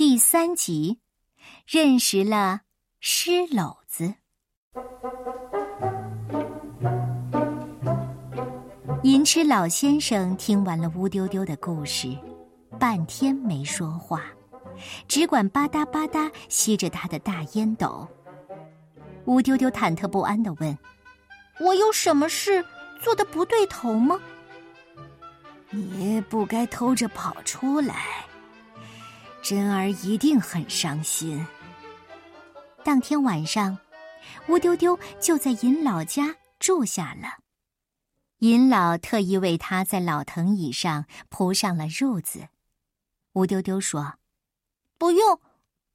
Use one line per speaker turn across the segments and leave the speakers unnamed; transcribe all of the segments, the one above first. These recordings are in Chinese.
第三集，认识了诗篓子。银痴老先生听完了乌丢丢的故事，半天没说话，只管吧嗒吧嗒吸着他的大烟斗。乌丢丢忐忑不安的问：“我有什么事做的不对头吗？”
你不该偷着跑出来。真儿一定很伤心。
当天晚上，乌丢丢就在尹老家住下了。尹老特意为他在老藤椅上铺上了褥子。乌丢丢说：“不用，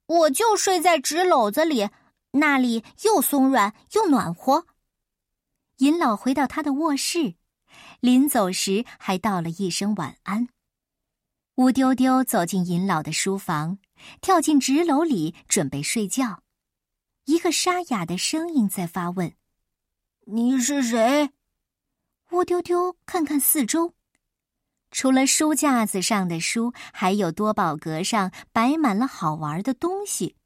我就睡在纸篓子里，那里又松软又暖和。”尹老回到他的卧室，临走时还道了一声晚安。乌丢丢走进尹老的书房，跳进纸篓里准备睡觉。一个沙哑的声音在发问：“
你是谁？”
乌丢丢看看四周，除了书架子上的书，还有多宝格上摆满了好玩的东西，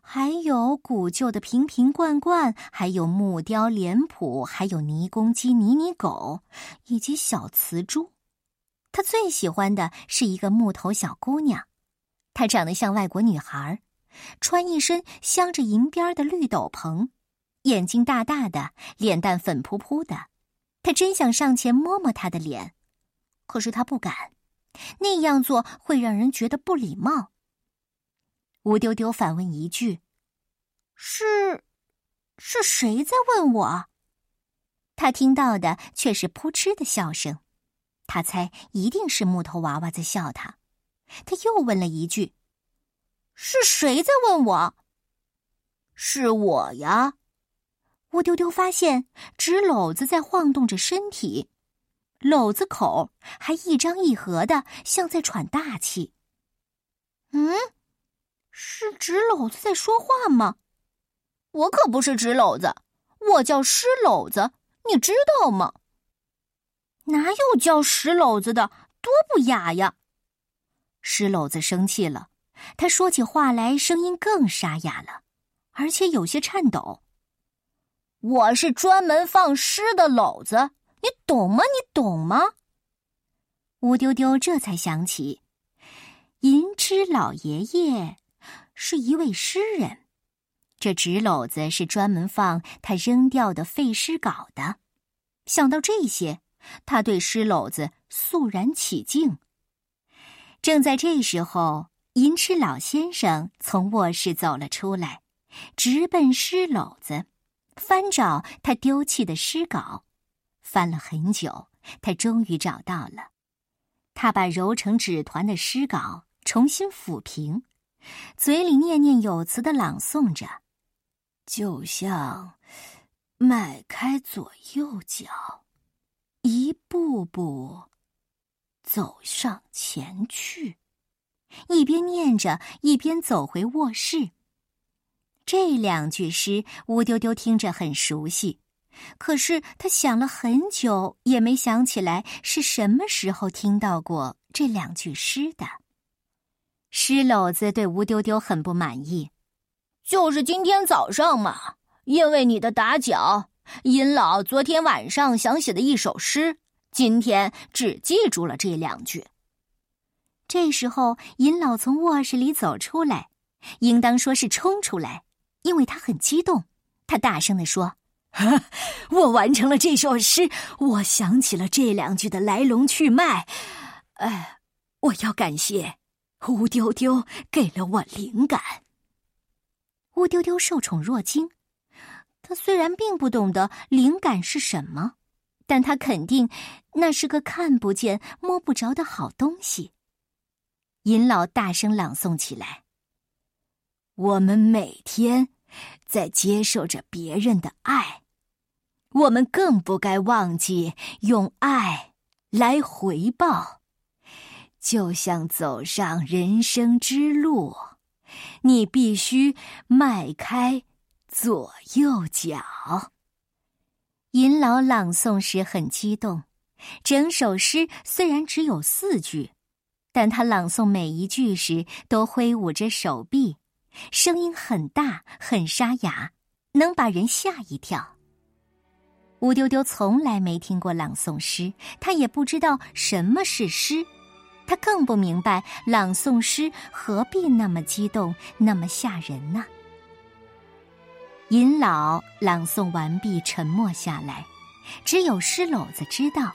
还有古旧的瓶瓶罐罐，还有木雕脸谱，还有泥公鸡、泥泥狗，以及小瓷猪。他最喜欢的是一个木头小姑娘，她长得像外国女孩，穿一身镶着银边的绿斗篷，眼睛大大的，脸蛋粉扑扑的。他真想上前摸摸她的脸，可是他不敢，那样做会让人觉得不礼貌。吴丢丢反问一句：“是，是谁在问我？”他听到的却是扑哧的笑声。他猜一定是木头娃娃在笑他，他又问了一句：“是谁在问我？”“
是我呀。”
乌丢丢发现纸篓子在晃动着身体，篓子口还一张一合的，像在喘大气。嗯，是纸篓子在说话吗？我可不是纸篓子，我叫湿篓子，你知道吗？哪有叫石篓子的？多不雅呀！石篓子生气了，他说起话来声音更沙哑了，而且有些颤抖。我是专门放诗的篓子，你懂吗？你懂吗？乌丢丢这才想起，银痴老爷爷是一位诗人，这纸篓子是专门放他扔掉的废诗稿的。想到这些。他对诗篓子肃然起敬。正在这时候，银痴老先生从卧室走了出来，直奔诗篓子，翻找他丢弃的诗稿。翻了很久，他终于找到了。他把揉成纸团的诗稿重新抚平，嘴里念念有词的朗诵着，
就像迈开左右脚。一步步走上前去，
一边念着，一边走回卧室。这两句诗，乌丢丢听着很熟悉，可是他想了很久，也没想起来是什么时候听到过这两句诗的。诗篓子对乌丢丢很不满意，
就是今天早上嘛，因为你的打搅。尹老昨天晚上想写的一首诗，今天只记住了这两句。
这时候，尹老从卧室里走出来，应当说是冲出来，因为他很激动。他大声的说：“
我完成了这首诗，我想起了这两句的来龙去脉。哎，我要感谢乌丢丢给了我灵感。”
乌丢丢受宠若惊。他虽然并不懂得灵感是什么，但他肯定那是个看不见、摸不着的好东西。尹老大声朗诵起来：“
我们每天在接受着别人的爱，我们更不该忘记用爱来回报。就像走上人生之路，你必须迈开。”左右脚。
银老朗诵时很激动，整首诗虽然只有四句，但他朗诵每一句时都挥舞着手臂，声音很大很沙哑，能把人吓一跳。乌丢丢从来没听过朗诵诗，他也不知道什么是诗，他更不明白朗诵诗何必那么激动，那么吓人呢？尹老朗诵完毕，沉默下来，只有施篓子知道，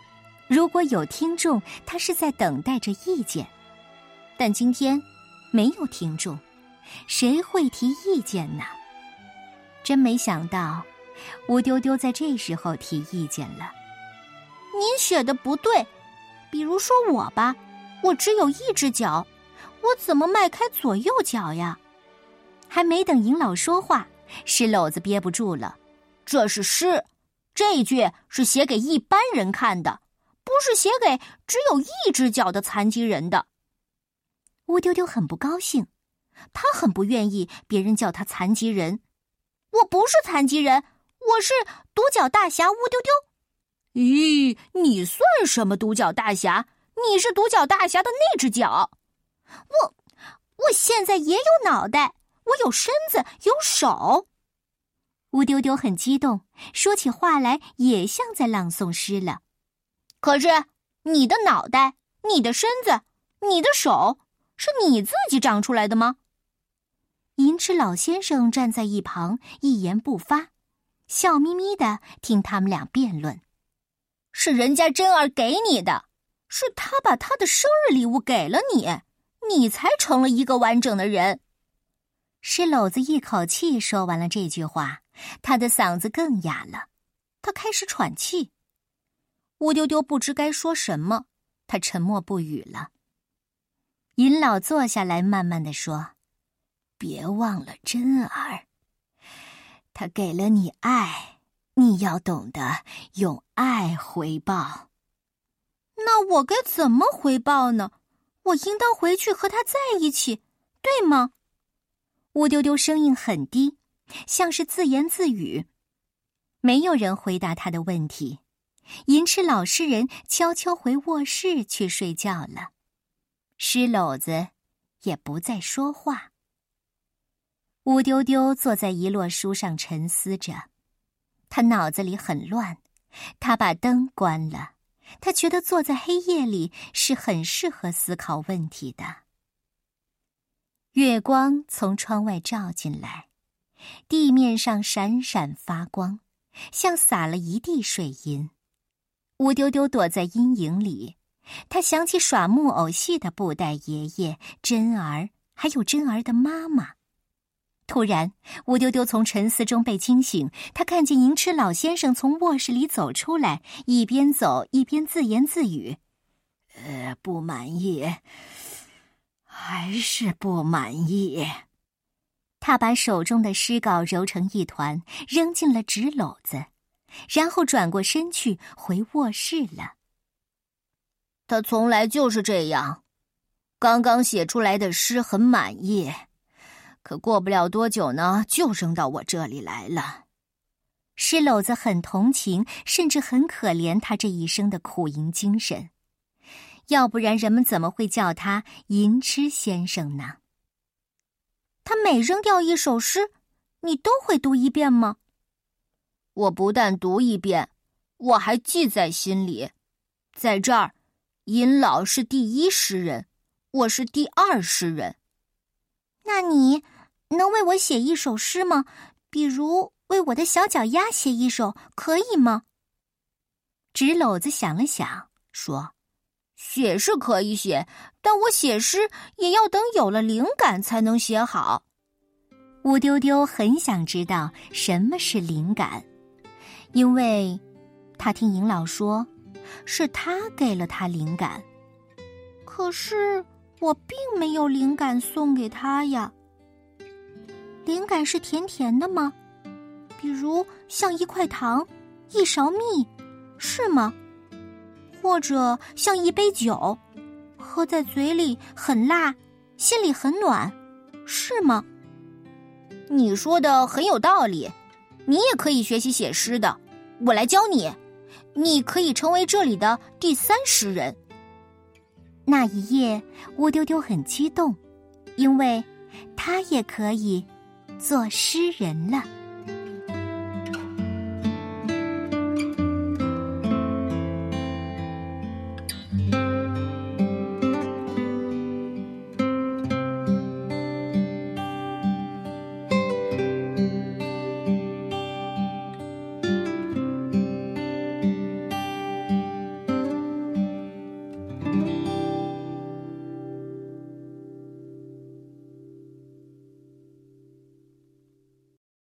如果有听众，他是在等待着意见，但今天没有听众，谁会提意见呢？真没想到。乌丢丢在这时候提意见了：“
您写的不对，比如说我吧，我只有一只脚，我怎么迈开左右脚呀？”
还没等尹老说话，石篓子憋不住了：“
这是诗，这句是写给一般人看的，不是写给只有一只脚的残疾人的。”
乌丢丢很不高兴，他很不愿意别人叫他残疾人。
我不是残疾人。我是独角大侠乌丢丢，咦，你算什么独角大侠？你是独角大侠的那只脚。我，我现在也有脑袋，我有身子，有手。
乌丢丢很激动，说起话来也像在朗诵诗了。
可是你的脑袋、你的身子、你的手，是你自己长出来的吗？
银翅老先生站在一旁，一言不发。笑眯眯的听他们俩辩论，
是人家珍儿给你的，是他把他的生日礼物给了你，你才成了一个完整的人。
石篓子一口气说完了这句话，他的嗓子更哑了，他开始喘气。乌丢丢不知该说什么，他沉默不语了。尹老坐下来，慢慢的说：“别忘了珍儿。”他给了你爱，你要懂得用爱回报。
那我该怎么回报呢？我应当回去和他在一起，对吗？
乌丢丢声音很低，像是自言自语。没有人回答他的问题。银翅老实人悄悄回卧室去睡觉了。石篓子也不再说话。乌丢丢坐在一摞书上沉思着，他脑子里很乱。他把灯关了，他觉得坐在黑夜里是很适合思考问题的。月光从窗外照进来，地面上闪闪发光，像洒了一地水银。乌丢丢躲在阴影里，他想起耍木偶戏的布袋爷爷、珍儿，还有珍儿的妈妈。突然，乌丢丢从沉思中被惊醒。他看见银翅老先生从卧室里走出来，一边走一边自言自语：“呃，不满意，还是不满意。”他把手中的诗稿揉成一团，扔进了纸篓子，然后转过身去回卧室了。
他从来就是这样，刚刚写出来的诗很满意。可过不了多久呢，就扔到我这里来了。
石篓子很同情，甚至很可怜他这一生的苦吟精神，要不然人们怎么会叫他吟痴先生呢？
他每扔掉一首诗，你都会读一遍吗？我不但读一遍，我还记在心里。在这儿，尹老是第一诗人，我是第二诗人。那你？能为我写一首诗吗？比如为我的小脚丫写一首，可以吗？
纸篓子想了想，说：“
写是可以写，但我写诗也要等有了灵感才能写好。”
乌丢丢很想知道什么是灵感，因为他听尹老说，是他给了他灵感。
可是我并没有灵感送给他呀。灵感是甜甜的吗？比如像一块糖、一勺蜜，是吗？或者像一杯酒，喝在嘴里很辣，心里很暖，是吗？你说的很有道理，你也可以学习写诗的，我来教你，你可以成为这里的第三诗人。
那一夜，乌丢丢很激动，因为他也可以做诗人了。